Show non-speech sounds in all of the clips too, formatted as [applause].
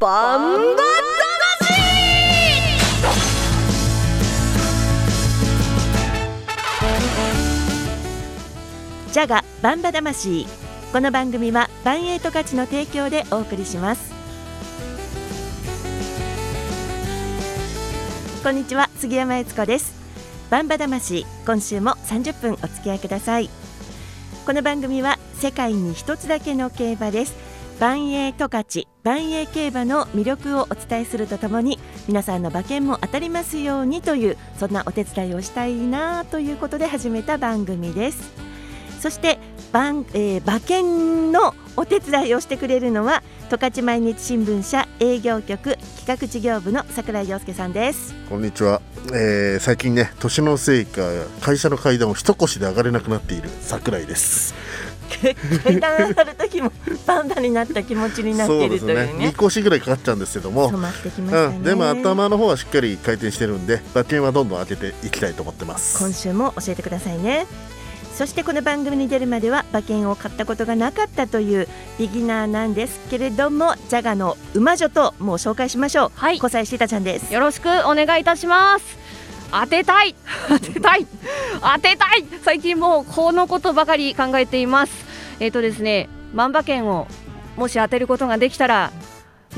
バンバジャガバンバ魂この番組はバンエイト価値の提供でお送りします。こんにちは杉山悦子です。バンバ魂今週も30分お付き合いください。この番組は世界に一つだけの競馬です。万栄十勝万栄競馬の魅力をお伝えするとともに皆さんの馬券も当たりますようにというそんなお手伝いをしたいなということで始めた番組です。そして番、えー、馬券のお手伝いをしてくれるのは十勝毎日新聞社営業局企画事業部の櫻井陽介さんです。こんにちは、えー、最近ね年のせいか会社の階段を一腰で上がれなくなっている櫻井です。階段上がる時もパンダになった気持ちになっているというね。ね。2腰ぐらいかかっちゃうんですけども、ね。うん、でも頭の方はしっかり回転してるんで馬券はどんどん当てていきたいと思ってます。今週も教えてくださいね。そしてこの番組に出るまでは馬券を買ったことがなかったというビギナーなんですけれどもジャガの馬女ともう紹介しましょう。はい。小西シータちゃんです。よろしくお願いいたします当てたい。[laughs] 当てたい。当てたい。最近もうこのことばかり考えています。えっ、ー、とですね万馬券をもし当てることができたら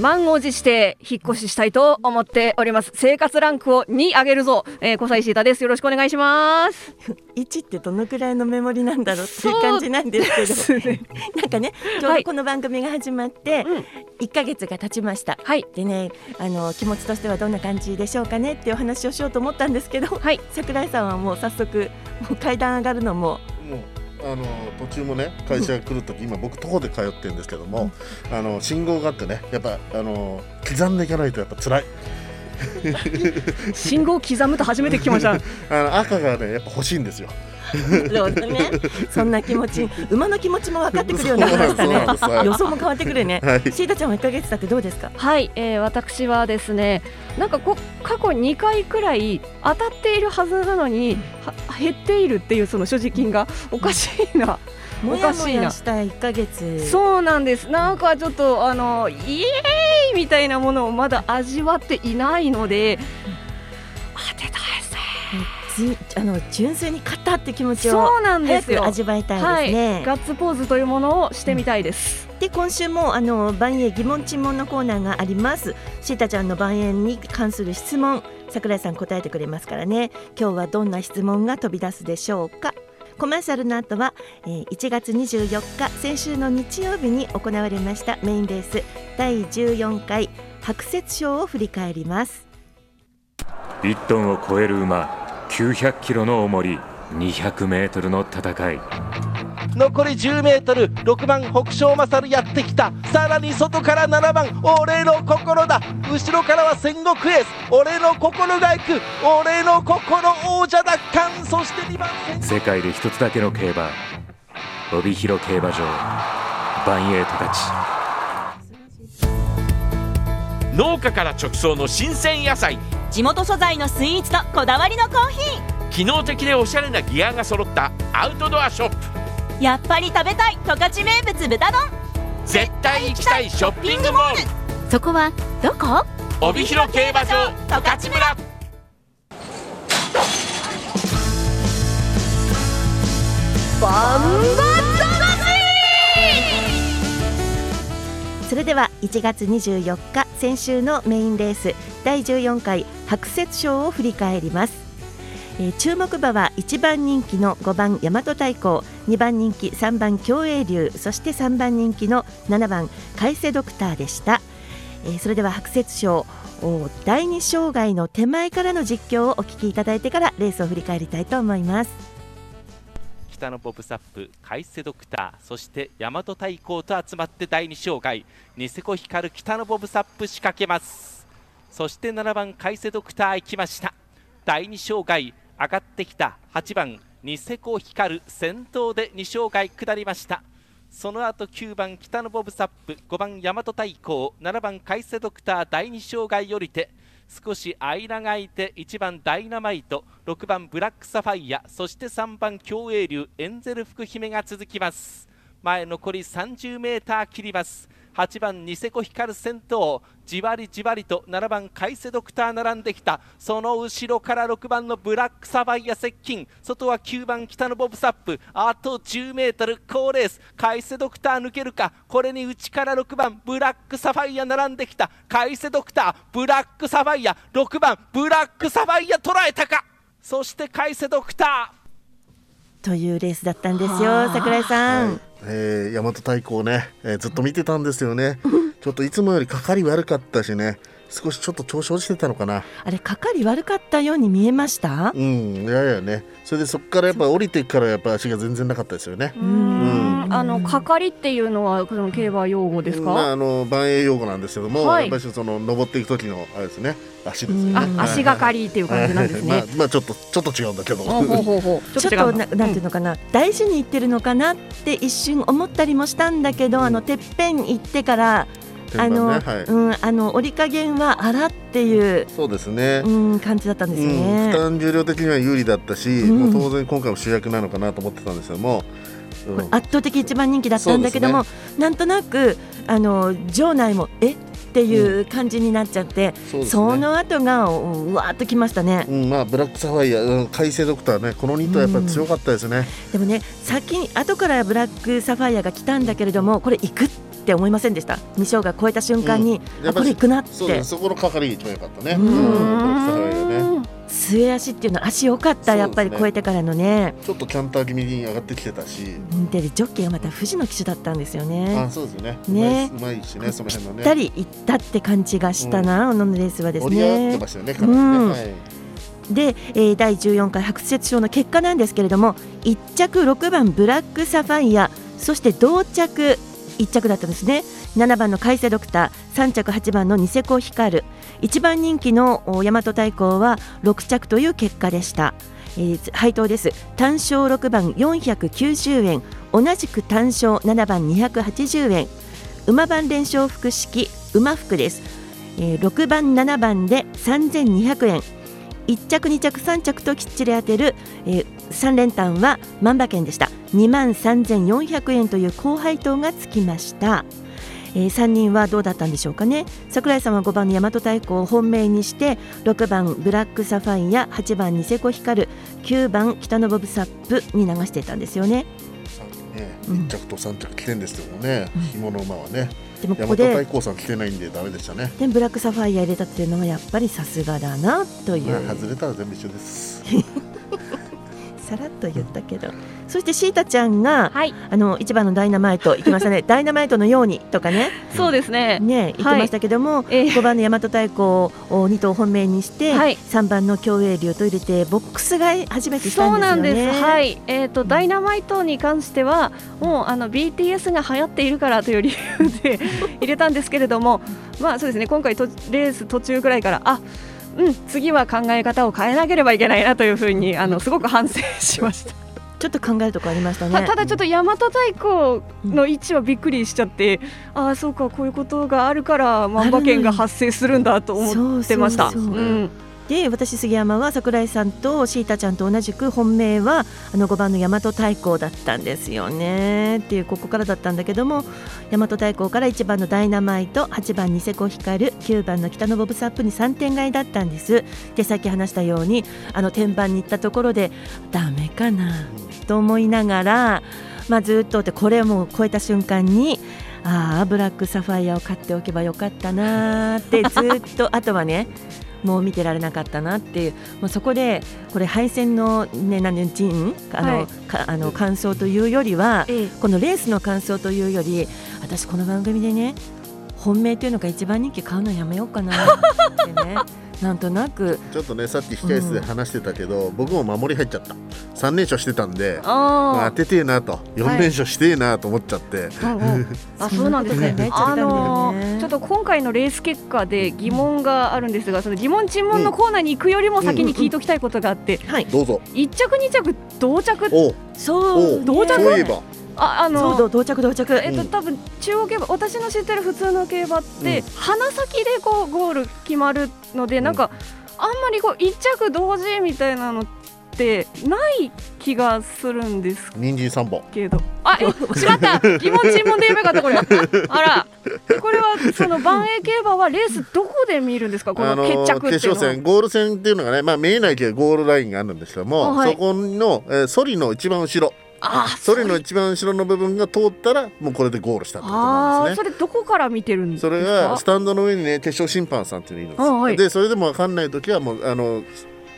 満を持して引っ越ししたいと思っております。生活ランクを2上げるぞ、えー、小西シータです。よろしくお願いします。[laughs] 1ってどのくらいのメモリなんだろうっていう感じなんですけど、[laughs] ね、なんかねちょうどこの番組が始まって1か月が経ちました、はい、でねあの気持ちとしてはどんな感じでしょうかねっていうお話をしようと思ったんですけど、はい、桜井さんはもう早速もう階段上がるのもあの途中もね会社来る時、[laughs] 今僕徒歩で通ってるんですけども、あの信号があってねやっぱあの刻んでいかないとやっぱ辛い。[laughs] 信号刻むと初めて聞きました [laughs] あの赤がねやっぱ欲しいんですよなるほどね。[laughs] そんな気持ち、馬の気持ちも分かってくるようになりましたね。予想も変わってくるね。はい、シータちゃんは一ヶ月経ってどうですか？はい、えー、私はですね、なんかこ過去2回くらい当たっているはずなのに、減っているっていうその所持金がおかしいな。おかしいな。した1ヶ月。そうなんです。なんかちょっとあのイエーイみたいなものをまだ味わっていないので当てたいですねあの純粋に勝ったって気持ちをそうなんですよ。味わいたいですね、はい、ガッツポーズというものをしてみたいです、うん、で今週もあの万円疑問沈問のコーナーがあります。シータちゃんの万円に関する質問桜井さん答えてくれますからね。今日はどんな質問が飛び出すでしょうかコマーシャルの後は、えー、1月24日先週の日曜日に行われましたメインレース第14回白雪賞を振り返ります。1トンを超える馬900キロの重り200メートルの戦い。残り10メートル6番北勝勝やってきた。さらに外から7番俺の心だ。後ろからは戦国エース俺の心が行く。俺の心王者奪還。そして2番世界で一つだけの競馬。帯広競馬場。バンエイトたち農家から直送の新鮮野菜。地元素材のスイーツとこだわりのコーヒー。機能的でおしゃれなギアが揃ったアウトドアショップやっぱり食べたい十勝名物豚丼。絶対行きたいショッピングモール。そこはどこ？帯広競馬場十勝村。バンバそれでは1月24日先週のメインレース第14回白雪賞を振り返ります、えー、注目馬は1番人気の5番大和太鼓2番人気3番競泳流そして3番人気の7番海瀬ドクターでした、えー、それでは白雪賞第2障害の手前からの実況をお聞きいただいてからレースを振り返りたいと思います。北のボブサップ海瀬ドクターそして大和太鼓と集まって第2障害ニセコ光る北のボブサップ仕掛けます。そして7番海瀬ドクター行きました。第2障害上がってきた8番ニセコ光る先頭で2障害下りました。その後9番北のボブサップ5番大和太鼓7番海瀬ドクター第2障害降りて少し間が空いて1番ダイナマイト6番ブラックサファイアそして3番競泳流エンゼル福姫が続きます。前残り 30m 切ります。8番ニセコ光先頭じわりじわりと7番カイセドクター並んできた。その後ろから6番のブラックサファイア接近。外は9番北のボブサップ。あと 10m 高レース。カイセドクター抜けるか。これに内から6番ブラックサファイア並んできた。カイセドクターブラックサファイア。6番ブラックサファイア捉えたか。そしてカイセドクター。というレースだったんですよ桜井さん、はい。えー、大和太鼓をね、えー、ずっと見てたんですよね。ちょっといつもよりかかり悪かったしね少しちょっと調子落ちてたのかな。あれかかり悪かったように見えました？うんいやいやね。それでそこからやっぱ降りてからやっぱ足が全然なかったですよね。うんあのかかりっていうのはその競馬用語ですか、まあ、あの万栄用語なんですけども、はい、やっぱりその登っていく時のあれですね。足ですね、あ足がかりっていう感じなんですね、[laughs] まあ、まあちょっとちょっと違うんだけど。[laughs] ちょっとななんていうのかな、大事に言ってるのかなって一瞬思ったりもしたんだけど、あのてっぺん行ってからあの、はい、うん、あの折り加減は荒っていうそうですね、うん、感じだったんですよね、うん、負担重量的には有利だったし、うん、もう当然今回も主役なのかなと思ってたんですけども、うん、圧倒的一番人気だったんだけども、ね、なんとなくあの場内もえ？っていう感じになっちゃって、うん。そね、その後がうわーっときましたね、うん、まあブラックサファイア、うん、海星ドクターねこの2頭やっぱり強かったですね、でもね先に後からブラックサファイアが来たんだけれどもこれ行くって思いませんでした？二章が超えた瞬間に、あこれ行くなって。そ,、このかかり一番良かったね。うん、ブラックサファイアね末足っていうのは足良かった、やっぱり超えてからのね。ちょっとキャンター気味に上がってきてたし。でジョッキーがまた富士の騎手だったんですよね。あそうですね。ね。うまいしねその辺のね。ぴったりいったって感じがしたな、うん、のレースはですね。ねね、うん。はい。で、えー、第14回白雪賞の結果なんですけれども1着6番ブラックサファイアそして同着1着だったんですね。7番の海星ドクター3着8番のニセコヒカル。1番人気の大和太鼓は6着という結果でした、えー、配当です。単勝6番490円。同じく単勝7番280円。馬番連勝複式馬服です、えー、6番7番で3200円。1着2着3着ときっちり当てる、えー、3連単は万馬券でした。2万3400円という高配当がつきましたえー、3人はどうだったんでしょうかね櫻井さんは5番の大和太鼓を本命にして6番ブラックサファイア8番ニセコヒカル9番北のボブサップに流していたんですよね。ね、1着と3着来てんですけどね、うん、紐の馬はね。でもここで大和太鼓さん来てないんでダメでしたね。でブラックサファイア入れたっていうのはやっぱりさすがだなという。まあ、外れたら全部一緒です。[laughs] さらっと言ったけど。そしてシータちゃんが、はい、あの一番のダイナマイト行きましたね。ダイナマイトのようにとかね。そうですね。ね言ってましたけども、はい、5番の大和太鼓を2頭本命にして、はい、3番の競泳流と入れてボックス買い初めてしたんですよね。そうなんです。はい。えっ、ー、とダイナマイトに関してはもうあの BTS が流行っているからという理由で [laughs] 入れたんですけれどもまあそうですね。今回とレース途中ぐらいからあうん、次は考え方を変えなければいけないなというふうにあのすごく反省しました。ちょっと考えるとこありましたね。ただちょっと大和太鼓の位置はびっくりしちゃって、うん、ああそうかこういうことがあるから万馬券が発生するんだと思ってました。で私杉山は櫻井さんとシータちゃんと同じく本命はあの5番の大和太鼓だったんですよね。っていうここからだったんだけども大和太鼓から1番のダイナマイト8番ニセコ光9番の北のボブサップに3点買いだったんです。でさっき話したようにあの天板に行ったところでダメかなと思いながら、まあ、ずっとってこれも超えた瞬間にああブラックサファイアを買っておけばよかったなってずっとあとはねもう見てられなかったなっていう、まあ、そこでこれ敗戦の、ね、何陣あの、はい、かあの感想というよりは、ええ、このレースの感想というより私この番組でね本命というのか一番人気買うのやめようかなってね [laughs] なんとなく。ちょっとねさっき控え室で話してたけど、うん、僕も守り入っちゃった。3連勝してたんであ、当ててえなと。4連勝してえなと思っちゃって、はい。あそうなんですね。あのー、ちょっと今回のレース結果で疑問があるんですがその疑問尋問のコーナーに行くよりも先に聞いておきたいことがあって、うん。うん、はい、どうぞ。1着2着同着？そう。同着？そういえばああのそう到着到着。えっと多分中央競馬私の知ってる普通の競馬って、鼻先でこうゴール決まるのでなんか、あんまりこう一着同時みたいなのっってない気がするんです人参三本。けどあえしまった。疑問尋問で言えばよかったこれ。[laughs] あら。これはその万栄競馬はレースどこで見るんですか？この決着っていう決勝戦ゴール戦っていうのがね、まあ、見えないけどゴールラインがあるんですけども、はい、そこの、えー、ソリの一番後ろソリの一番後ろの部分が通ったらもうこれでゴールしたってことなんですね。それどこから見てるんですか？それがスタンドの上にね決勝審判さんっていうのいるんです、はい、でそれでも分かんない時はもうあの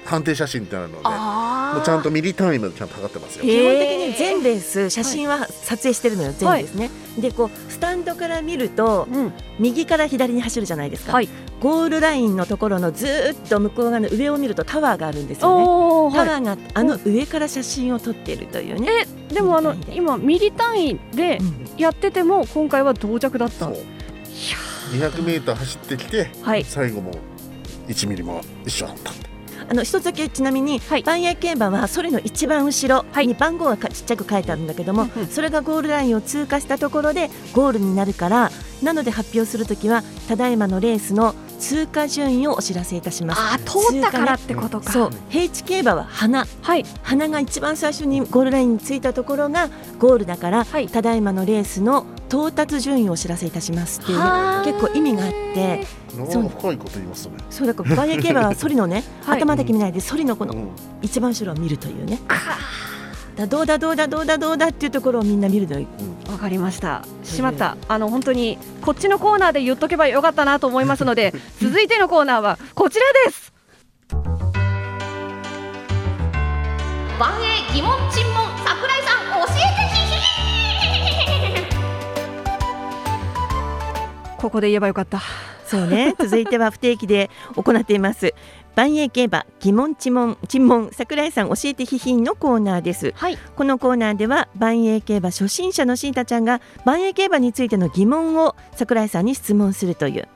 判定写真ってあるのでもうちゃんとミリ単位までちゃんと測ってますよ。基本的に全レース写真は撮影してるのよ、全レースね、はい、でこうスタンドから見ると、うん、右から左に走るじゃないですか、はい、ゴールラインのところのずっと向こう側の上を見るとタワーがあるんですよね。タワーがあの上から写真を撮っているというね、えでもあの今ミリ単位でやってても今回は到着だった、う。ん、200メートル走ってきて、はい、最後も1ミリも一緒だったあの一つだけちなみに、はい、万栄競馬はそれの一番後ろに番号がちっちゃく書いてあるんだけども、はい、それがゴールラインを通過したところでゴールになるからなので発表するときはただいまのレースの通過順位をお知らせいたします。あ通ったからってことか。そう。平地競馬は花、はい、花が一番最初にゴールラインについたところがゴールだから、はい、ただいまのレースの到達順位をお知らせいたしますっていう、結構意味があって。そう。深いこと言いますね。そうだからバイエ競馬は [laughs] ソリのね、はい、頭だけ見ないでソリのこの一番後ろを見るというね。だどうだどうだどうだどうだっていうところをみんな見るのわ、う。ん、かりました。しまった。あの本当にこっちのコーナーで言っとけばよかったなと思いますので [laughs] 続いてのコーナーはこちらです。万栄疑問尋問桜井さん教えてここで言えばよかったそうね。続いては不定期で行っています。万栄競馬疑問知問尋問桜井さん教えてひひんのコーナーです、はい、このコーナーでは万栄競馬初心者のシータちゃんが万栄競馬についての疑問を桜井さんに質問するという。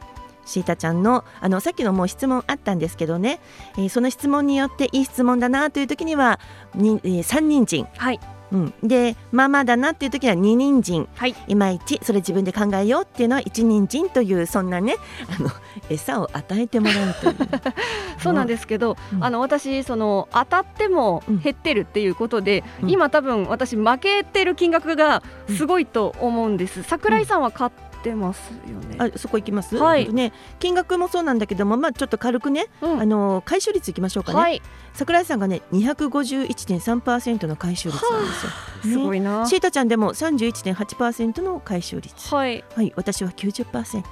シータちゃんのあのさっきのもう質問あったんですけどね、えー、その質問によっていい質問だなという時にはに、えー、三人参、はい、うん、でまあまあだなっていう時は二人参、はい、いまいちそれ自分で考えようっていうのは一人参というそんなねあの餌を与えてもらうという。[laughs] そうなんですけど、うん、あの私その当たっても減ってるっていうことで、うん、今多分私負けてる金額がすごいと思うんです、桜井さんは買ってますよね。あそこ行きます？はい。ね金額もそうなんだけどもまあちょっと軽くね、うん、あの回収率いきましょうかね。はい。桜井さんがね251.3%の回収率なんですよ。ね、すごいな。シータちゃんでも31.8%の回収率。はい。はい私は90%。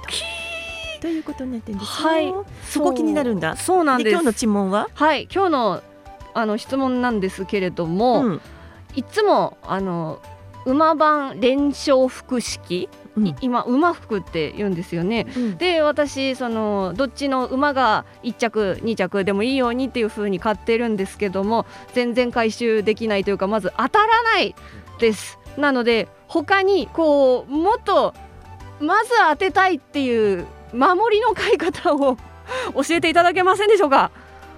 ということになってるんですはい。そこ気になるんだ。そうなんです。今日の質問は？はい今日のあの質問なんですけれども、うん、いつもあの馬番連勝複式うん、今馬服って言うんですよね、うん、で私そのどっちの馬が1着2着でもいいようにっていう風に買ってるんですけども全然回収できないというかまず当たらないです。なので他にこうもっとまず当てたいっていう守りの買い方を [laughs] 教えていただけませんでしょうか？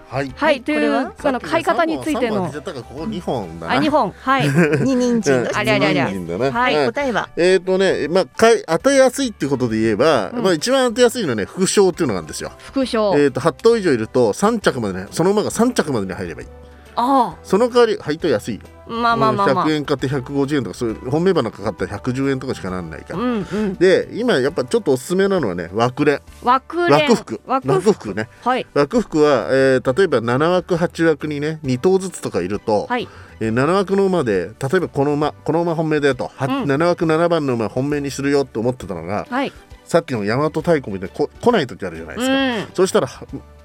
はい、はい、というその買い方についての。ここ二本だあ、二本、はい。二人参。ありゃりゃりゃ。はい、答えは？えっとね、まあ、買い当てやすいってことで言えば、まあ、一番当てやすいのはね、副賞っていうのがあるんですよ。副賞。えっと、八頭以上いると、三着までね、その馬が三着までに入ればいい。ああ。その代わり、配当安いよ。まあまあまあ、まあ、100円買って150円とかそういう本命花かかったら110円とかしかならないから、うんうん、で今やっぱちょっとおすすめなのはね枠連枠枠服枠服ね、はい、枠服は、えー、例えば7枠8枠にね2頭ずつとかいると、はい。えー、7枠の馬で例えばこの馬この馬本命だよと、うん、7枠7番の馬本命にするよと思ってたのが、はい、さっきの大和太鼓みたいにこ来ない時あるじゃないですか、うん、そしたら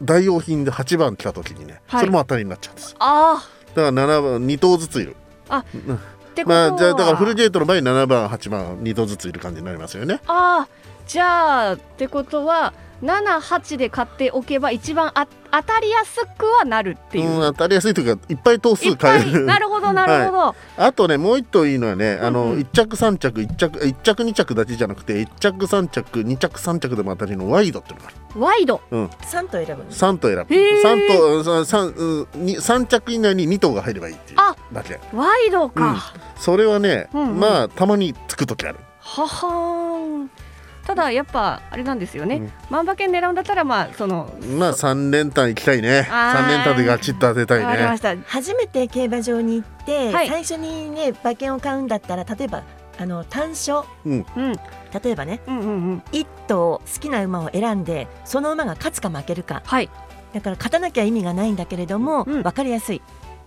代用品で8番来た時にね、はい、それも当たりになっちゃうんですああだから7番2頭ずついる。あ、うん。まあ、じゃあだからフルゲートの場合7番8番2頭ずついる感じになりますよね。ああじゃあってことは78で買っておけば一番あ当たりやすくはなるっていう、うん、当たりやすいというかいっぱい頭数買える。なるほどなるほど、[laughs] はい、あとねもう一頭いいのはねあの、うん、1着3着1着1着2着だけじゃなくて1着3着2着3着でも当たりのワイドっていうのがある。ワイド、うん、3頭選ぶ3頭選ぶ。3頭 3, 3着以内に2頭が入ればいいっていうだけ。ワイドか、それはね、うんうん、まあたまにつく時ある。ははただやっぱあれなんですよね、万馬券狙うんだったらまあそのまあ三連単行きたいね。三連単でガチッと当てたいね。初めて競馬場に行って、はい、最初にね馬券を買うんだったら例えばあの単勝、うん、例えばね、うんうんうん、1頭好きな馬を選んでその馬が勝つか負けるか、はい、だから勝たなきゃ意味がないんだけれども、うん、分かりやすい。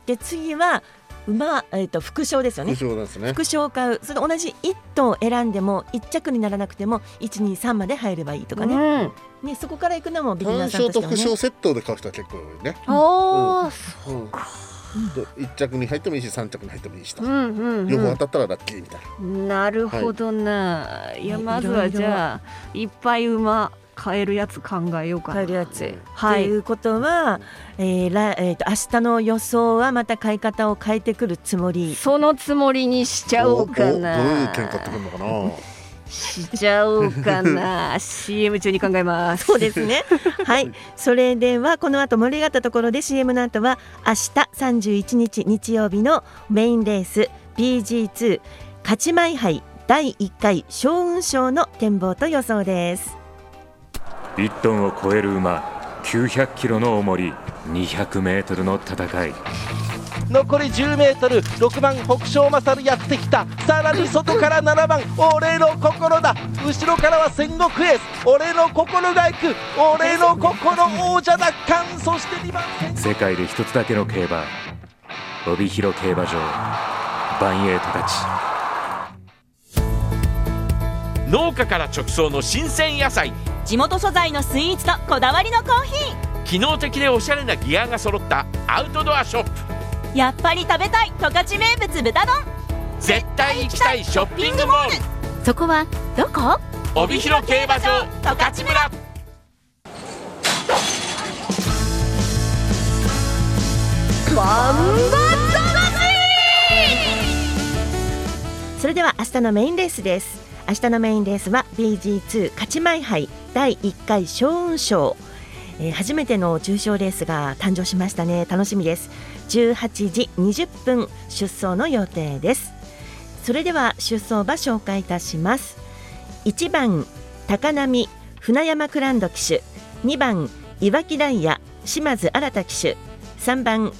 で次は馬、えーと、副賞ですよね。副賞ですね。副賞を買う。それ同じ一頭選んでも一着にならなくても一二三まで入ればいいとかね。うん、ねそこから行くのもビギナーさんとしては、ね。副賞セットで買う人は結構多いね。ああ、そうか。一着に入ってもいいし三着に入ってもいいしと、うんうんうん、両方当たったらラッキーみたいななるほどな、はい、いやまずはじゃあいっぱい馬買えるやつ考えようか買えるやつ。はい。ということは、えーらえーと、明日の予想はまた買い方を変えてくるつもり。そのつもりにしちゃおうかな。どういう券買ってくるのかな。しちゃおうかな [laughs] CM 中に考えますそうですね [laughs] はいそれではこの後盛り上がったところで CM の後は明日31日日曜日のメインレース BG2 勝ち前杯第1回将軍賞の展望と予想です1トンを超える馬900キロの重り200メートルの戦い。残り10メートル6番北勝勝やってきた。さらに外から7番俺の心だ。後ろからは戦国エース。俺の心が行く。俺の心王者奪還。そして2番世界で一つだけの競馬帯広競馬場。バンエイトたち農家から直送の新鮮野菜地元素材のスイーツとこだわりのコーヒー。機能的でおしゃれなギアが揃ったアウトドアショップ。やっぱり食べたい十勝名物豚丼。絶対行きたいショッピングモール。そこはどこ？帯広競馬場十勝村。バンバそれでは明日のメインレースです明日のメインレースは BG2 勝ち前杯第1回勝運賞、えー、初めての重賞レースが誕生しましたね。楽しみです。18時20分出走の予定です。それでは出走馬紹介いたします。1番高波船山クランド騎手。2番岩木ダイヤ島津新騎手。3番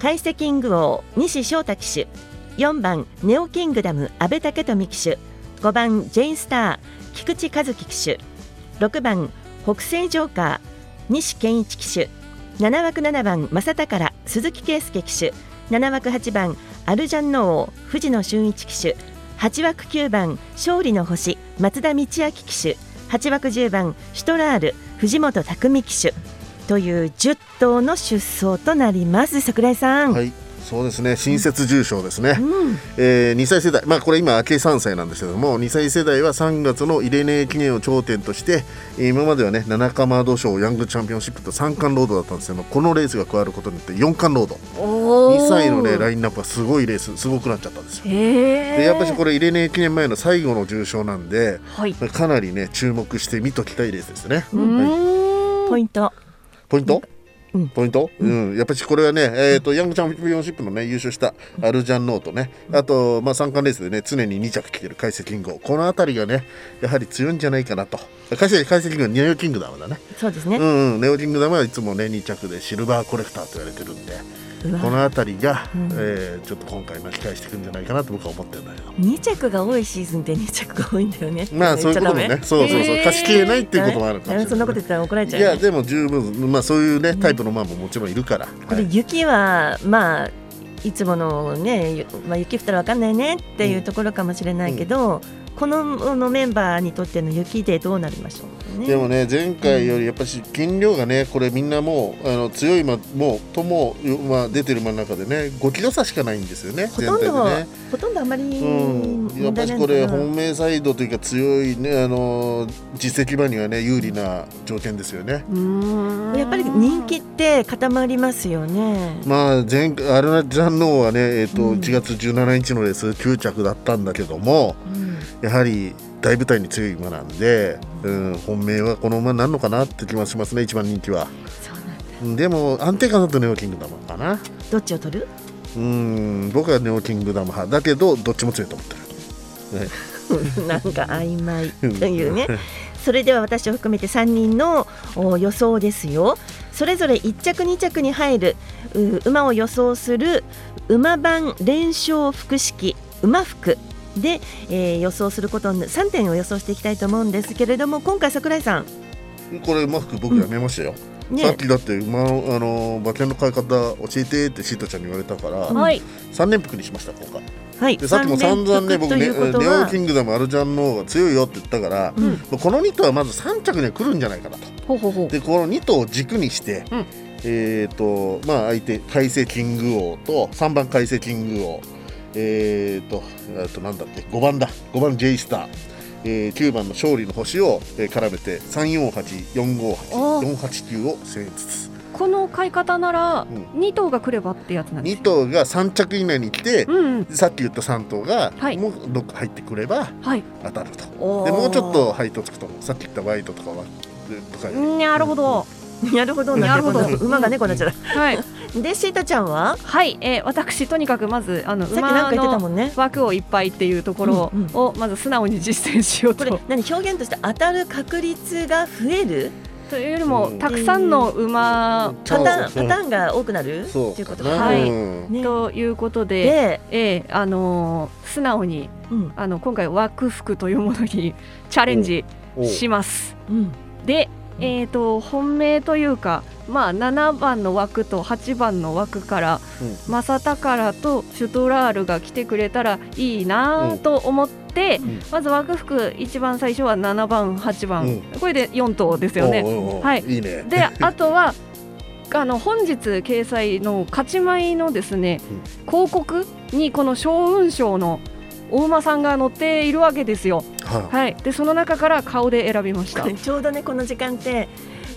カイセキング王西翔太騎手。4番ネオキングダム阿部武富騎手。5番ジェインスター菊池和樹騎手。6番北西ジョーカー西健一騎手。7枠7番正宝鈴木圭介騎手。7枠8番アルジャンノ王藤野俊一騎手。8枠9番勝利の星松田道明騎手。8枠10番シュトラール藤本匠騎手。という10頭の出走となります。櫻井さん、はい。そうですね。新設重賞ですね、うん、えー、2歳世代。まあこれ今明け3歳なんですけども2歳世代は3月のイレネ記念を頂点として今まではね七釜土賞ヤングチャンピオンシップと3冠ロードだったんですけどこのレースが加わることによって4冠ロード。2歳のねラインナップがすごいレースすごくなっちゃったんですよ。でやっぱりこれイレネ記念前の最後の重賞なんで、はい、かなりね注目して見ときたいレースですね、はい、ポイント。ポイント？ポイント、うん、やっぱりこれはね、えーと、ヤングチャンピオンシップのね優勝したアルジャンノートね、あと、まあ、三冠レースでね常に2着来てる解析キングこの辺りがねやはり強いんじゃないかなと。解析解析キングはネオキングダムだね。そうですね、うん、うん、ネオキングダムはいつもね2着でシルバーコレクターと言われてるんで。この辺りが、うん、えー、ちょっと今回巻き返していくんじゃないかなと僕は思ってるんだけど。2着が多いシーズンって2着が多いんだよね。まあそういうこともねそうそうそう。貸し切れないっていうこともあるかもしれない、そんなこと言ったら怒られちゃう、ね、いやでも十分まあそういうねタイプの馬ももちろんいるから、これ雪はまあいつものね、まあ、雪降ったら分かんないねっていうところかもしれないけど、うんこののメンバーにとっての雪でどうなりましょう、ね、でもね前回よりやっぱり斤量がねこれみんなもうあの強い馬もとも、まあ、出てる馬の中でね5キロ差しかないんですよねほとんど、ね、ほとんどあまり、うん、やっぱりこれ本命サイドというか強いねあの実績馬にはね有利な条件ですよね。やっぱり人気って固まりますよね。まあ前回アルナジャンノーはね、えーとうん、1月17日のレース9着だったんだけども、うん。やはり大舞台に強い馬なんで、うん、本命はこの馬になるのかなって気がしますね一番人気は。でも安定感だとネオキングダムかな。どっちを取る？うん僕はネオキングダム派。だけどどっちも強いと思ってる、ね、[laughs] なんか曖昧というね。それでは私を含めて3人の予想ですよ。それぞれ1着2着に入る馬を予想する馬番連勝複式馬服で、えー、予想すること3点を予想していきたいと思うんですけれども今回櫻井さん。これ馬服僕やめましたよ、うん。ね、さっきだって馬のあの馬券の買い方教えてってシータちゃんに言われたから、はい、3連服にしました今回。はい、でさっきも散々ね僕ねネオキングダムアルジャンの方が強いよって言ったから、うん、この2頭はまず3着には来るんじゃないかなと。ほうほうほう。でこの2頭を軸にして、うん、えっ、ー、とまあ相手海星キング王と3番海星キング王。えっ、ー、とあとなんだっけ5番だ。5番 J スター。えー、9番の勝利の星を、えー、絡めて348458を1000円ずつこの買い方なら2頭が来ればってやつなんです2頭が3着以内に来て、うんうん、さっき言った3頭が、はい、もうどっか入ってくれば当たると、はい、でもうちょっと配当つくとさっき言ったワイドとかはとかなるほど、なるほど。なるほど。馬が猫になっちゃうはい。[laughs] でシータちゃんは？はい、えー、私とにかくまずあの馬の枠をいっぱいっていうところをまず素直に実践しようと、これ何？表現として当たる確率が増える？というよりも、たくさんの馬パターンパターンが多くなる？ということ？はい、ね、ということで、えー、あのー、素直に、うん、あの今回枠服というものにチャレンジします。うん、でえーと、本命というか、まあ、7番の枠と8番の枠から、うん、マサタカラとシュトラールが来てくれたらいいなと思って、うん、まず枠服一番最初は7番8番、うん、これで4頭ですよね。はい、いいね。で [laughs] あとはあの本日掲載の勝ち前のですね、広告にこの小雲賞のお馬さんが乗っているわけですよ。はい、はい、でその中から顔で選びました。[laughs] ちょうどねこの時間って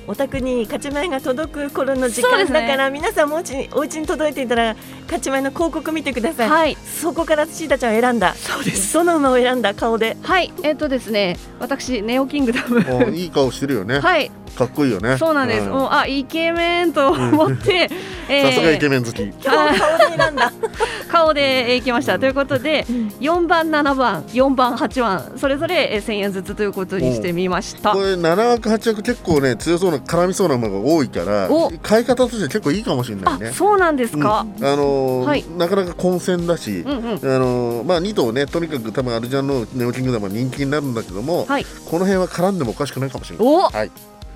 お宅に勝ち前が届く頃の時間だから、ね、皆さんもお家にお家に届いていたら勝ち前の広告見てください。はい、そこからシータちゃんを選んだ。そうです。どの馬を選んだ顔で。はい、えっ、ー、とですね、私ネオキングダム。いい顔してるよね。はい。かっこいいよね。そうなんです。うん、もうあイケメンと思って、さすがイケメン好き。顔で選んだ。[laughs] 顔でいきました。ということで、4番、7番、4番、8番それぞれ1000円ずつということにしてみました。これ7枠8枠結構ね強そうな絡みそうな馬が多いから、買い方として結構いいかもしれないね。そうなんですか？うん、あのーはい、なかなか混戦だし、うんうん、あのー、まあ2頭ねとにかく多分アルジャンのネオキングダムは人気になるんだけども、はい、この辺は絡んでもおかしくないかもしれない。はい。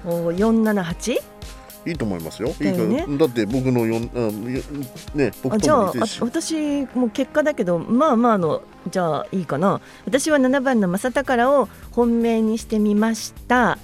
お478いいと思いますよ。だよね、いいだって僕のよん、うん、ね、僕じゃあ私も結果だけどまあまあのじゃあいいかな。私は7番の正宝を本命にしてみました。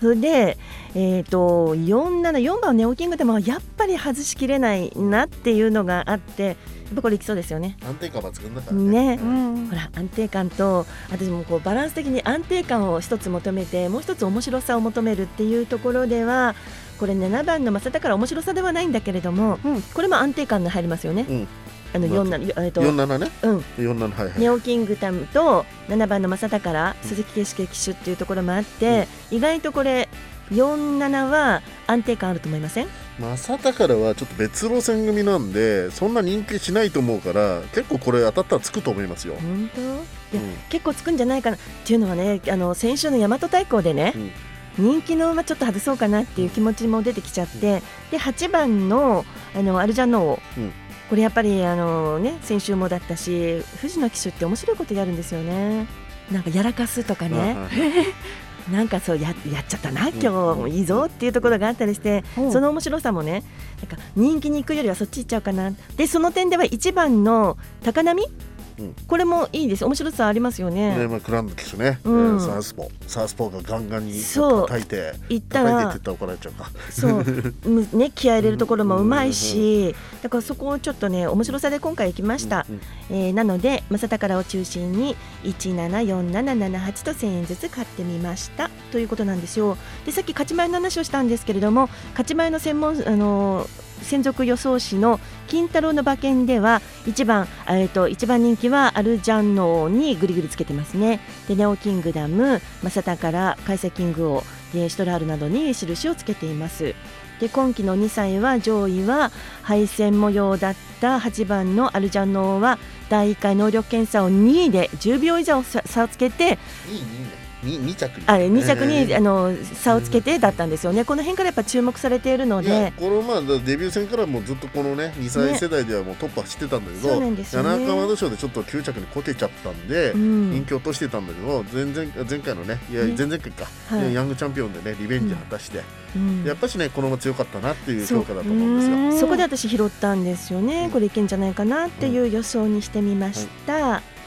それで、えーと、474番ネオキングでもやっぱり外しきれないなっていうのがあってやっぱこれいきそうですよね安定感抜群だからね、ねうん、ほら安定感と私もこうバランス的に安定感を一つ求めてもう一つ面白さを求めるっていうところではこれ7番の正宝面白さではないんだけれども、うん、これも安定感が入りますよね。うんあの四七えっと四七ね。うん。四七はいはい。ネオキングタムと七番の正宝鈴木景介騎手っていうところもあって、うん、意外とこれ四七は安定感あると思いません？正宝はちょっと別路線組なんでそんな人気しないと思うから結構これ当たったらつくと思いますよ。本当？いや、うん、結構つくんじゃないかなっていうのはねあの先週の大和太鼓でね。うん人気の馬ちょっと外そうかなっていう気持ちも出てきちゃって、で8番のあのアルジャノー、うん、これやっぱりあの、ね、先週もだったし藤野騎手って面白いことやるんですよね。なんかやらかすとかね。[laughs] なんかそうややっちゃったな、今日いいぞっていうところがあったりして、うん、その面白さもね、なんか人気に行くよりはそっち行っちゃうかな、でその点では1番の高波、これもいいです。面白さありますよね。ね、まあ、クランド騎手ね、うん、サースポーサースポーがガンガンに叩いて行ったらって言ったら怒られちゃうか。そう。[laughs] ね気合入れるところもうまいし、だからそこをちょっとね面白さで今回行きました、うんうん、えー、なので正宝を中心に174778と1000円ずつ買ってみました。ということなんですよ。でさっき勝ち前の話をしたんですけれども勝ち前の専門あのー専属予想士の金太郎の馬券では1番、えーと、1番人気はアルジャンノーにぐりぐりつけてますね。でネオキングダムマサタからカイセキング王でシュトラールなどに印をつけています。で今季の2歳は上位は敗戦模様だった8番のアルジャンノーは第1回能力検査を2位で10秒以上差をつけて2着に。あ2着に、あの差をつけてだったんですよね、この辺からやっぱ注目されているので。このまあデビュー戦からもずっとこのね2歳世代ではもうトップ走ってたんだけど、ね、七赤ワードショーでちょっと9着にこけちゃったんで、うん、人気落としてたんだけど前々前回のねいや前々回か、はい、ヤングチャンピオンでねリベンジ果たして、うん、やっぱしねこのまま強かったなっていう評価だと思うんですよ。そこで私拾ったんですよね、これいけんじゃないかなっていう予想にしてみました。はい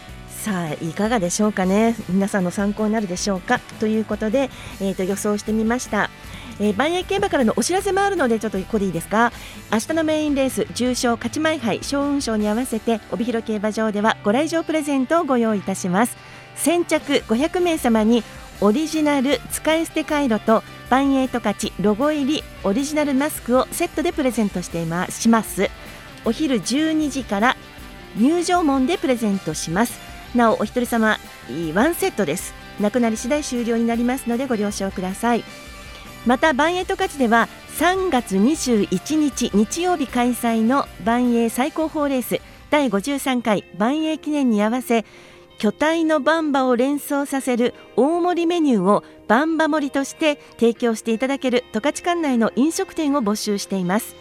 さあいかがでしょうかね。皆さんの参考になるでしょうか。ということで、えー、と予想してみました。えー、万栄競馬からのお知らせもあるのでちょっとここでいいですか。明日のメインレース重賞勝ち前杯小運賞に合わせて帯広競馬場ではご来場プレゼントをご用意いたします。先着500名様にオリジナル使い捨てカイロと万栄十勝ちロゴ入りオリジナルマスクをセットでプレゼントしていまします。お昼12時から入場門でプレゼントします。なおお一人様ワンセットです。なくなり次第終了になりますのでご了承ください。またバンエイト勝ちでは3月21日日曜日開催のバンエイ最高峰レース第53回バンエイ記念に合わせ巨体のバンバを連想させる大盛りメニューをバンバ盛りとして提供していただける十勝管内の飲食店を募集しています。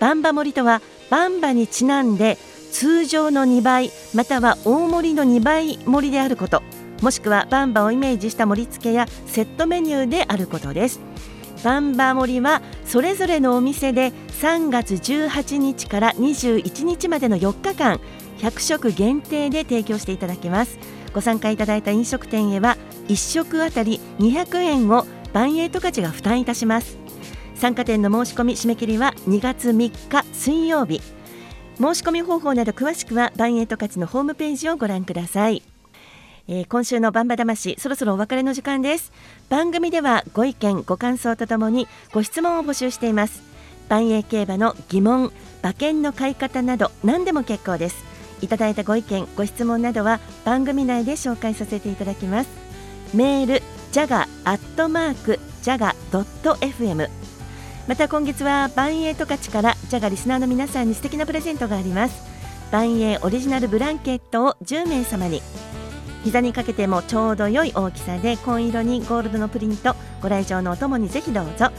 バンバ盛りとはバンバにちなんで通常の2倍または大盛りの2倍盛りであることもしくはバンバをイメージした盛り付けやセットメニューであることです。バンバ盛りはそれぞれのお店で3月18日から21日までの4日間100食限定で提供していただけます。ご参加いただいた飲食店へは1食あたり200円をバンエイト価値が負担いたします。参加店の申し込み締め切りは2月3日水曜日。申し込み方法など詳しくはバンエイト価値のホームページをご覧ください、えー、今週のバンバ魂そろそろお別れの時間です。番組ではご意見ご感想とともにご質問を募集しています。万栄競馬の疑問馬券の買い方など何でも結構です。いただいたご意見ご質問などは番組内で紹介させていただきます。メールジャガアットマークジャガドット FM また今月はバンエイト勝ちからジャガリスナーの皆さんに素敵なプレゼントがあります。バンエイオリジナルブランケットを10名様に。膝にかけてもちょうど良い大きさで紺色にゴールドのプリントご来場のお供にぜひどうぞ。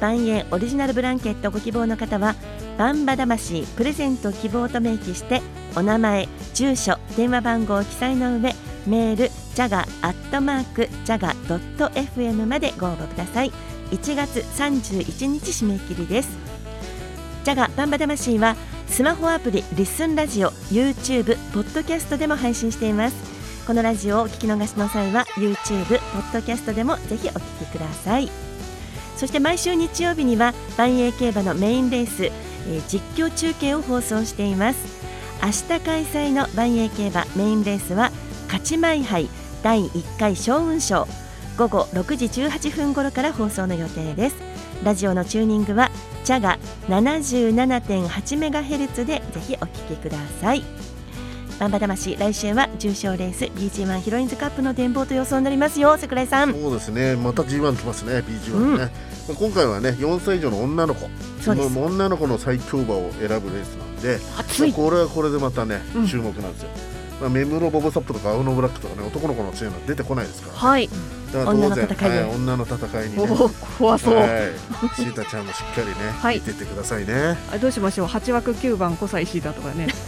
バンエイオリジナルブランケットご希望の方はバンバ魂プレゼント希望と明記してお名前住所電話番号を記載の上メールジャガアットマークジャガドット FM までご応募ください。1月31日締め切りです。ジャガバンバ魂はスマホアプリリッスンラジオ YouTube ポッドキャストでも配信しています。このラジオをお聞き逃しの際は YouTube ポッドキャストでもぜひお聞きください。そして毎週日曜日には万栄競馬のメインレース、えー、実況中継を放送しています。明日開催の万栄競馬メインレースは勝ち前杯第1回小運賞。午後6時18分頃から放送の予定です。ラジオのチューニングはチャガ77.8メガヘルツでぜひお聞きください。バンバ魂来週は重賞レース BG1 ヒロインズカップの展望と予想になりますよ。櫻井さん。そうですね。また G1 来ますね BG1 ね、うん、今回はね4歳以上の女の子。そうです。女の子の最強馬を選ぶレースなんでこれはこれでまたね、注目なんですよまあ、メムロボブサップとかアウノブラックとかね男の子の強いのは出てこないですから、はい。だから当然女の戦い,、はい、女の戦いにね。怖そう、はい、シータちゃんもしっかりね、[laughs] はい、見てってくださいね。あどうしましょう。8枠9番小西シータとかね。[laughs]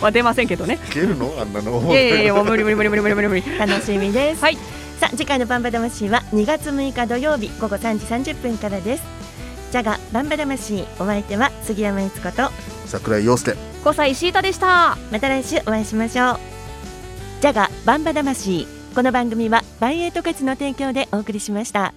は出ませんけどね。いけるの？あんなの。いやいやいやもう無理無理無理無理無理無理無理楽しみです。はい。さあ次回のバンバ魂は2月6日土曜日午後3時30分からです。ジャガバンバ魂お相手は杉山悦子と桜井陽介5歳シータでした。また来週お会いしましょう。ジャガバンバ魂。この番組はバイエイトカツの提供でお送りしました。